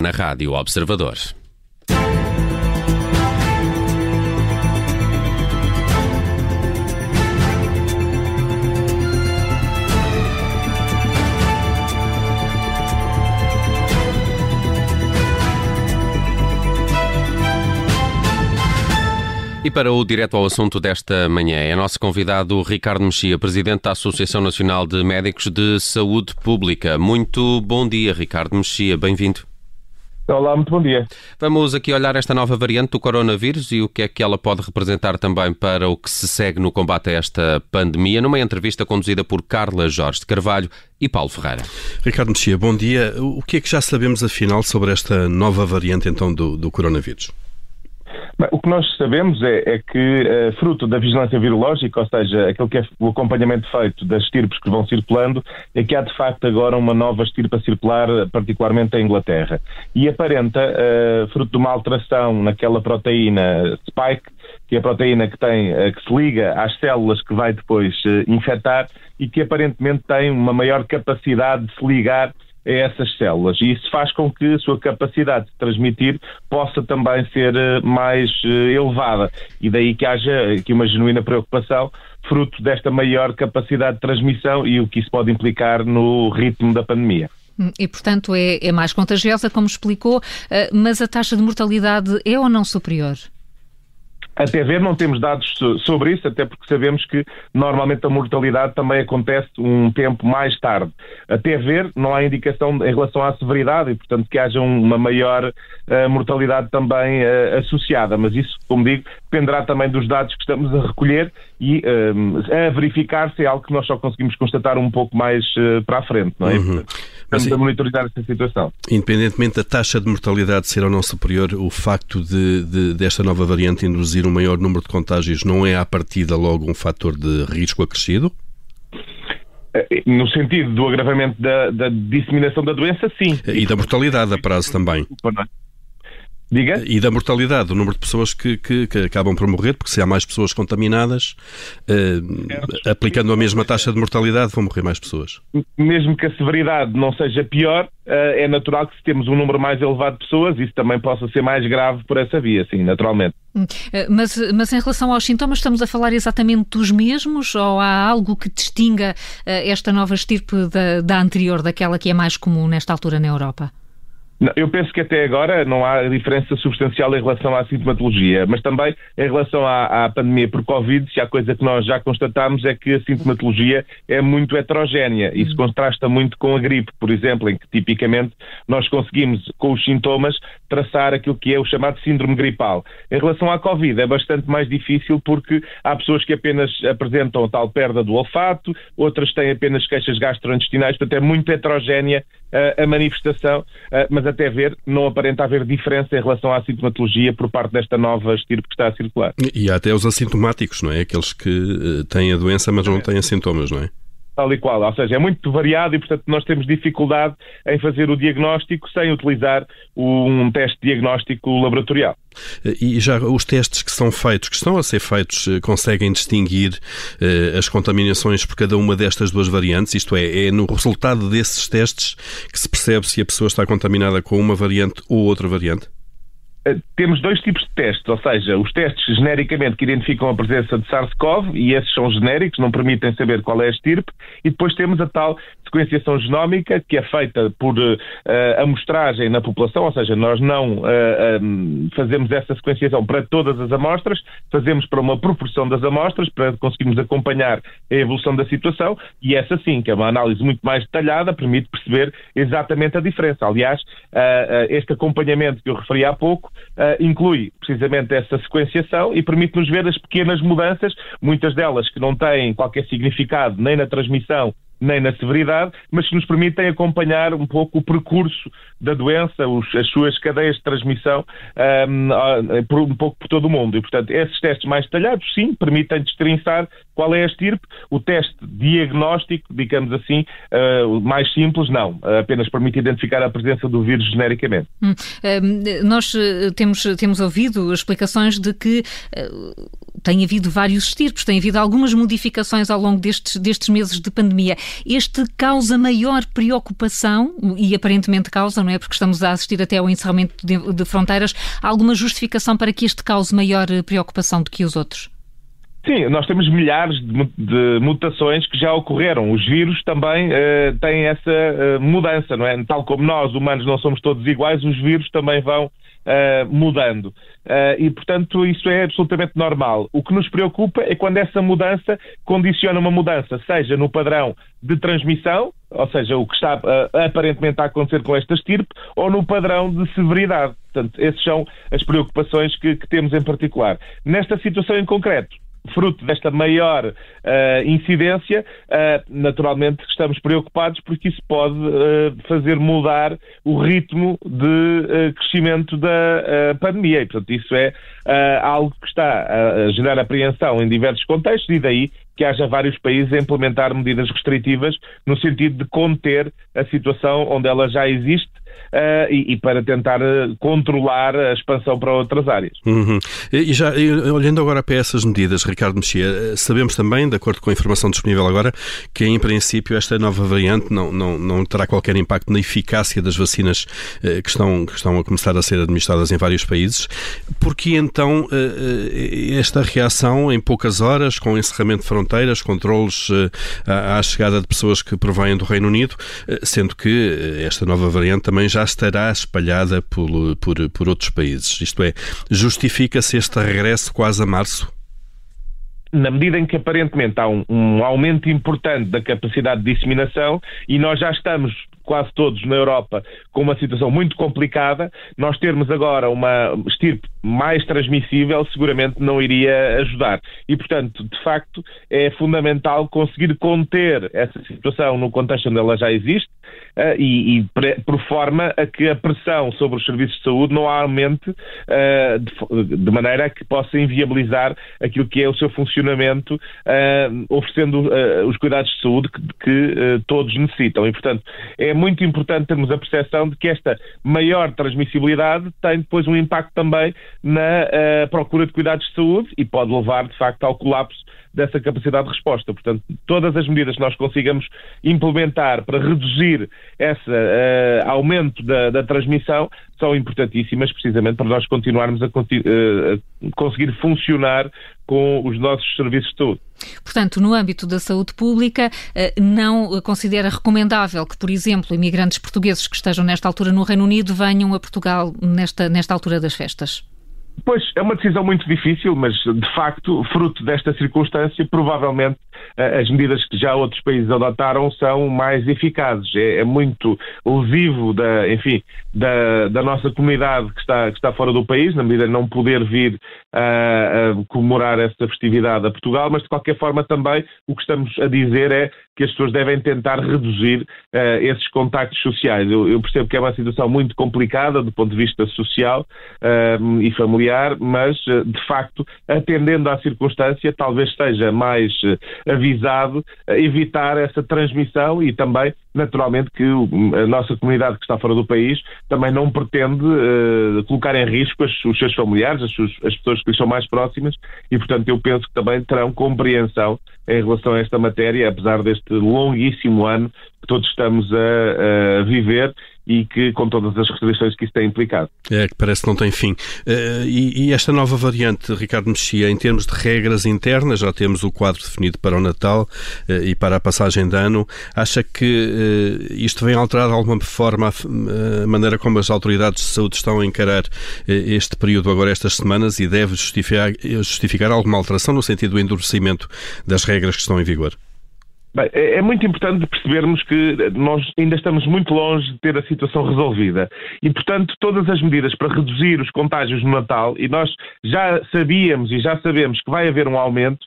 na Rádio Observador. E para o direto ao assunto desta manhã, é nosso convidado Ricardo Mexia, presidente da Associação Nacional de Médicos de Saúde Pública. Muito bom dia, Ricardo Mexia, bem-vindo. Olá, muito bom dia. Vamos aqui olhar esta nova variante do coronavírus e o que é que ela pode representar também para o que se segue no combate a esta pandemia, numa entrevista conduzida por Carla Jorge de Carvalho e Paulo Ferreira. Ricardo Mexia, bom dia. O que é que já sabemos afinal sobre esta nova variante então do, do coronavírus? Bem, o que nós sabemos é, é que, uh, fruto da vigilância virológica, ou seja, aquele que é o acompanhamento feito das estirpes que vão circulando, é que há de facto agora uma nova estirpe a circular, particularmente em Inglaterra. E aparenta, uh, fruto de uma alteração naquela proteína spike, que é a proteína que, tem, uh, que se liga às células que vai depois infectar e que aparentemente tem uma maior capacidade de se ligar a essas células. E isso faz com que a sua capacidade de transmitir possa também ser eh, mais eh, elevada. E daí que haja aqui uma genuína preocupação fruto desta maior capacidade de transmissão e o que isso pode implicar no ritmo da pandemia. Hum, e, portanto, é, é mais contagiosa, como explicou, eh, mas a taxa de mortalidade é ou não superior? Até ver, não temos dados sobre isso, até porque sabemos que normalmente a mortalidade também acontece um tempo mais tarde. Até ver, não há indicação em relação à severidade e, portanto, que haja uma maior uh, mortalidade também uh, associada. Mas isso, como digo, dependerá também dos dados que estamos a recolher e uh, a verificar se é algo que nós só conseguimos constatar um pouco mais para a frente, não é? Uhum. Estamos Mas, a monitorizar esta situação. Independentemente da taxa de mortalidade ser ou não superior, o facto de, de, desta nova variante induzir um maior número de contágios não é, à partida, logo um fator de risco acrescido? Eh, no sentido do agravamento da, da disseminação da doença, sim. E da mortalidade a prazo também. Diga? E da mortalidade, o número de pessoas que, que, que, acabam por morrer, porque se há mais pessoas contaminadas, eh, aplicando a mesma taxa de mortalidade, vão morrer mais pessoas. Mesmo que a severidade não seja pior, eh, é natural que se temos um número mais elevado de pessoas, isso também possa ser mais grave por essa via, sim, naturalmente. Hum, eh, mas, mas em relação aos sintomas, estamos a falar exatamente dos mesmos ou há algo que distinga eh, esta nova estirpe da, da anterior, daquela que é mais comum nesta altura na Europa? Eu penso que até agora não há diferença substancial em relação à sintomatologia, mas também em relação à, à, pandemia por Covid, se há coisa que nós já constatamos é que a sintomatologia é muito heterogénea. Isso uhum. contrasta muito com a gripe, por exemplo, em que tipicamente nós conseguimos, com os sintomas, traçar aquilo que é o chamado síndrome gripal. Em relação à Covid, é bastante mais difícil porque há pessoas que apenas apresentam tal perda do olfato, outras têm apenas queixas gastrointestinais, portanto é muito heterogénea uh, a manifestação, uh, mas até ver, não aparenta haver diferença em relação à sintomatologia por parte desta nova estirpe que está a circular. E há até os assintomáticos, não é? Aqueles que uh, têm a doença, mas não têm sintomas, não é? Tal e qual. Ou seja, é muito variado e, portanto, nós temos dificuldade em fazer o diagnóstico sem utilizar um teste diagnóstico laboratorial. E já os testes que são feitos, que estão a ser feitos, eh, conseguem distinguir uh, as contaminações por cada uma destas duas variantes? Isto é, é no resultado desses testes que se percebe se a pessoa está contaminada com uma variante ou outra variante? Eh, temos dois tipos de testes, ou seja, os testes genericamente que identificam a presença de SARS-CoV, e esses são genéricos, não permitem saber qual é a estirpe, e depois temos a tal sequenciação genómica, que é feita por uh, amostragem na população, ou seja, nós não uh, um, fazemos essa sequenciação para todas as amostras, fazemos para uma proporção das amostras, para conseguirmos acompanhar a evolução da situação, e essa sim, que é uma análise muito mais detalhada, permite perceber exatamente a diferença. Aliás, uh, este acompanhamento que eu referi há pouco inclui precisamente essa sequenciação e permite-nos ver as pequenas mudanças, muitas delas que não têm qualquer significado nem na transmissão nem na severidade, mas que nos permitem acompanhar um pouco o percurso da doença, os, as suas cadeias de transmissão um, por, um pouco por todo o mundo. E, portanto, esses testes mais detalhados, sim, permitem destrinçar qual é a estirpe. O teste diagnóstico, digamos assim, uh, mais simples, não. Apenas permite identificar a presença do vírus genericamente. Hum, nós eh, temos, temos ouvido explicações de que uh, tem havido vários estirpes, tem havido algumas modificações ao longo destes, destes meses de pandemia. Este causa maior preocupação, e aparentemente causa, não é? Porque estamos a assistir até ao encerramento de, de fronteiras, alguma justificação para que este cause maior preocupação do que os outros? Sim, nós temos milhares de, mutações que já ocorreram. Os vírus também uh, têm essa uh, mudança, não é? Tal como nós, humanos, não somos todos iguais, os vírus também vão uh, mudando. e, portanto, isso é absolutamente normal. O que nos preocupa é quando essa mudança condiciona uma mudança, seja no padrão de transmissão, ou seja, o que está aparentemente a acontecer com esta estirpe, ou no padrão de severidade. Portanto, essas são as preocupações que, que temos em particular. Nesta situação em concreto, fruto desta maior uh, incidência, uh, naturalmente estamos preocupados porque isso pode uh, fazer mudar o ritmo de crescimento da pandemia. E, portanto, isso é algo que está a gerar apreensão em diversos contextos e daí que haja vários países a implementar medidas restritivas no sentido de conter a situação onde ela já existe uh, e, e, para tentar eh, controlar a expansão para outras áreas. Uhum. E já olhando agora para essas medidas, Ricardo Mexia, eh, sabemos também, de acordo com a informação disponível agora, que em princípio esta nova variante não, não, não terá qualquer impacto na eficácia das vacinas uh, que, estão, que estão a começar a ser administradas em vários países. Por que então uh, esta reação em poucas horas, com encerramento de fronteiras, controles à, à chegada de pessoas que provêm do Reino Unido, sendo que esta nova variante também já estará espalhada por, por, por outros países. Isto é, justifica-se este regresso quase a março? na medida em que aparentemente há um, um, aumento importante da capacidade de disseminação e nós já estamos quase todos na Europa com uma situação muito complicada, nós termos agora uma estirpe mais transmissível seguramente não iria ajudar. E, portanto, de facto, é fundamental conseguir conter essa situação no contexto onde ela já existe e, e por forma a que a pressão sobre os serviços de saúde não aumente uh, de, de, maneira a que possa inviabilizar aquilo que é o seu funcionamento, uh, oferecendo os cuidados de saúde que, que todos necessitam. E, portanto, é muito importante termos a percepção de que esta maior transmissibilidade tem depois um impacto também na procura de cuidados de saúde e pode levar, de facto, ao colapso dessa capacidade de resposta. Portanto, todas as medidas que nós consigamos implementar para reduzir esse uh, aumento da, da, transmissão são importantíssimas, precisamente para nós continuarmos a, uh, a conseguir funcionar com os nossos serviços de saúde. Portanto, no âmbito da saúde pública, eh, não considera recomendável que, por exemplo, imigrantes portugueses que estejam nesta altura no Reino Unido venham a Portugal nesta, nesta altura das festas? Pois, é uma decisão muito difícil, mas de facto, fruto desta circunstância, provavelmente eh, as medidas que já outros países adotaram são mais eficazes. É, é muito lesivo da, enfim, da, da, nossa comunidade que está, que está fora do país, na medida de não poder vir a, a comemorar esta festividade a Portugal, mas de qualquer forma também o que estamos a dizer é que as pessoas devem tentar reduzir uh, esses contactos sociais. Eu, eu, percebo que é uma situação muito complicada do ponto de vista social uh, e familiar, mas uh, de facto, atendendo à circunstância, talvez seja mais avisado evitar essa transmissão e também naturalmente que a nossa comunidade que está fora do país também não pretende uh, colocar em risco as, os seus familiares, as, as, pessoas que lhes são mais próximas e, portanto, eu penso que também terão compreensão em relação a esta matéria, apesar deste longuíssimo ano que todos estamos a, a viver e que com todas as restrições que isso tem implicado. É, que parece que não tem fim. Uh, e, e, esta nova variante, Ricardo Mexia, em termos de regras internas, já temos o quadro definido para o Natal uh, e para a passagem de ano. Acha que uh, isto vem alterar de alguma forma a, a, maneira como as autoridades de saúde estão a encarar este período agora, estas semanas, e deve justificar, justificar alguma alteração no sentido do endurecimento das regras que estão em vigor? Bem, é, é muito importante percebermos que nós ainda estamos muito longe de ter a situação resolvida. E, portanto, todas as medidas para reduzir os contágios no Natal, e nós já sabíamos e já sabemos que vai haver um aumento,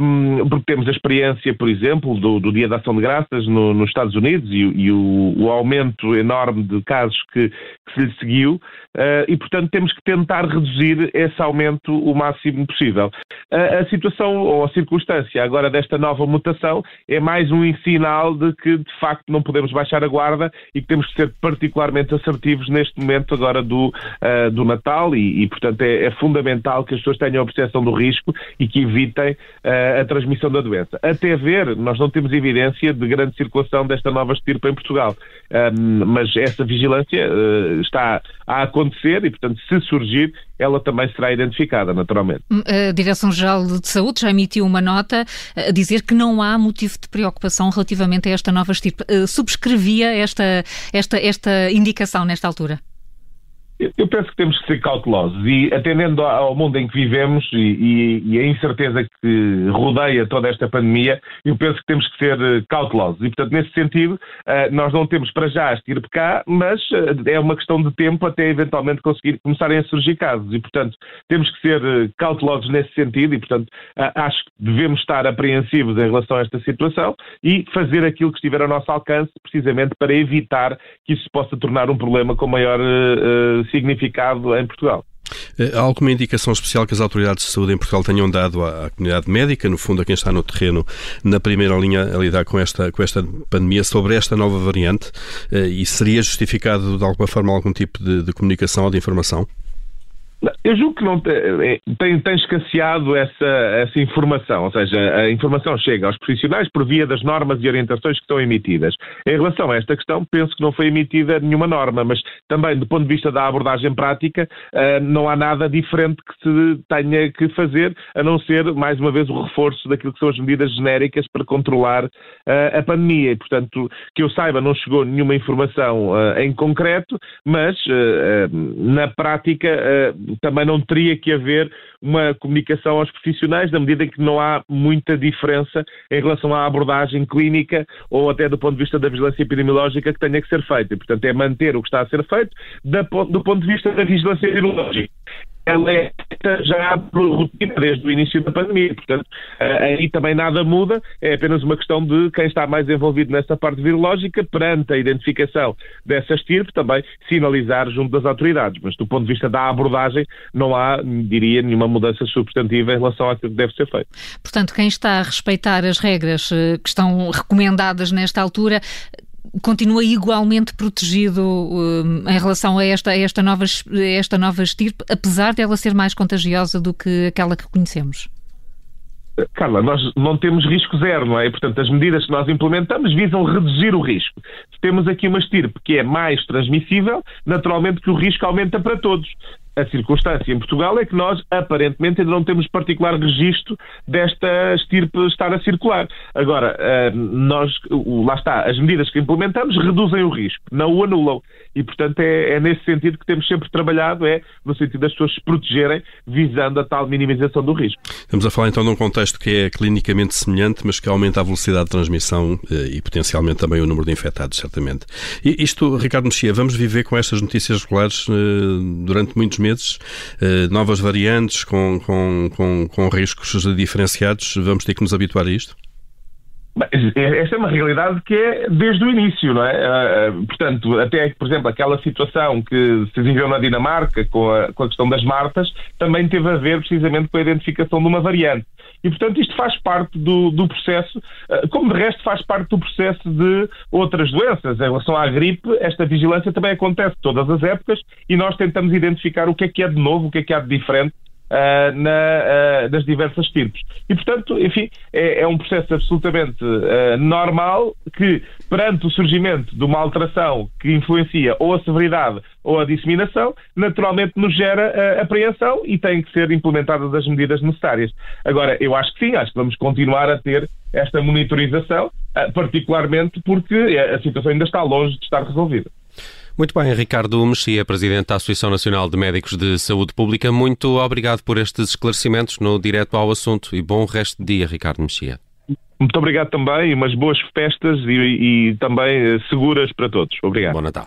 um, porque temos a experiência, por exemplo, do, do Dia da Ação de Graças no, nos Estados Unidos e, e o, o, aumento enorme de casos que, que se lhe seguiu, uh, e, portanto, temos que tentar reduzir esse aumento o máximo possível. A situação ou a circunstância agora desta nova mutação é mais um sinal de que, de facto, não podemos baixar a guarda e que temos que ser particularmente assertivos neste momento agora do, uh, do Natal e, e portanto, é, é, fundamental que as pessoas tenham a percepção do risco e que evitem uh, a transmissão da doença. Até ver, nós não temos evidência de grande circulação desta nova estirpe em Portugal, um, mas essa vigilância uh, está a acontecer e, portanto, se surgir, ela também será identificada, naturalmente. Hum, a Direção-Geral de Saúde já emitiu uma nota a dizer que não há motivo de preocupação relativamente a esta nova estirpe. Subscrevia esta, esta, esta indicação nesta altura? Eu penso que temos que ser cautelosos e, atendendo ao mundo em que vivemos e, e, e, a incerteza que rodeia toda esta pandemia, eu penso que temos que ser eh, cautelosos. E, portanto, nesse sentido, eh, nós não temos para já as de cá, mas eh, é uma questão de tempo até eventualmente conseguir começarem a surgir casos. E, portanto, temos que ser cautelosos nesse sentido e, portanto, acho que devemos estar apreensivos em relação a esta situação e fazer aquilo que estiver ao nosso alcance, precisamente para evitar que isso se possa tornar um problema com maior significado em Portugal. Eh, há alguma indicação especial que as autoridades de saúde em Portugal tenham dado à, comunidade médica, no fundo a quem está no terreno, na primeira linha a lidar com esta, com esta pandemia, sobre esta nova variante? Eh, e seria justificado de alguma forma algum tipo de, de comunicação ou de informação? Eu julgo que não é, tem, tem escasseado essa, essa informação, ou seja, a informação chega aos profissionais por via das normas e orientações que estão emitidas. Em relação a esta questão, penso que não foi emitida nenhuma norma, mas também do ponto de vista da abordagem prática, eh, não há nada diferente que se tenha que fazer, a não ser, mais uma vez, o reforço daquilo que são as medidas genéricas para controlar eh, a pandemia. E, portanto, que eu saiba, não chegou nenhuma informação eh, em concreto, mas na prática também não teria que haver uma comunicação aos profissionais, na medida em que não há muita diferença em relação à abordagem clínica ou até do ponto de vista da vigilância epidemiológica que tenha que ser feita. E, portanto, é manter o que está a ser feito do ponto de vista da vigilância epidemiológica ela é já por rotina desde o início da pandemia. Portanto, eh, aí também nada muda, é apenas uma questão de quem está mais envolvido nessa parte virológica, perante a identificação dessa estirpe, também sinalizar junto das autoridades. Mas do ponto de vista da abordagem, não há, diria, nenhuma mudança substantiva em relação àquilo que deve ser feito. Portanto, quem está a respeitar as regras eh, que estão recomendadas nesta altura continua igualmente protegido uh, em relação a esta, a esta, nova, a esta nova estirpe, apesar dela ser mais contagiosa do que aquela que conhecemos? Carla, nós não temos risco zero, não é? Portanto, as medidas que nós implementamos visam reduzir o risco. Se temos aqui uma estirpe que é mais transmissível, naturalmente que o risco aumenta para todos. A circunstância em Portugal é que nós, aparentemente, ainda não temos particular registro desta estirpe estar a circular. Agora, eh, nós, lá está, as medidas que implementamos reduzem o risco, não o anulam. E, portanto, é, é nesse sentido que temos sempre trabalhado, é no sentido das pessoas se protegerem, visando a tal minimização do risco. Estamos a falar então de um contexto que é clinicamente semelhante, mas que aumenta a velocidade de transmissão eh, e potencialmente também o número de infectados, certamente. E isto, Ricardo Mexia, vamos viver com estas notícias regulares eh, durante muitos meses? Meses, eh, novas variantes com, com, com, com riscos diferenciados. Vamos ter que nos habituar a isto? Esta é uma realidade que é desde o início, não é? Eh, eh, portanto, até, por exemplo, aquela situação que se viveu na Dinamarca com a, com a questão das martas também teve a ver precisamente com a identificação de uma variante. E, portanto, isto faz parte do, do processo, eh, como de resto faz parte do processo de outras doenças. Em relação à gripe, esta vigilância também acontece todas as épocas e nós tentamos identificar o que é que é de novo, o que é que há de diferente Uh, na, uh, das diversas tipos. E, portanto, enfim, é, é um processo absolutamente uh, normal que, perante o surgimento de uma alteração que influencia ou a severidade ou a disseminação, naturalmente nos gera apreensão e têm que ser implementadas as medidas necessárias. Agora, eu acho que sim, acho que vamos continuar a ter esta monitorização, particularmente porque a situação ainda está longe de estar resolvida. Muito bem, Ricardo Mexia, Presidente da Associação Nacional de Médicos de Saúde Pública, muito obrigado por estes esclarecimentos no Direto ao Assunto e bom resto de dia, Ricardo Mexia. Muito obrigado também, umas boas festas e, e também eh, seguras para todos. Obrigado. Bom Natal.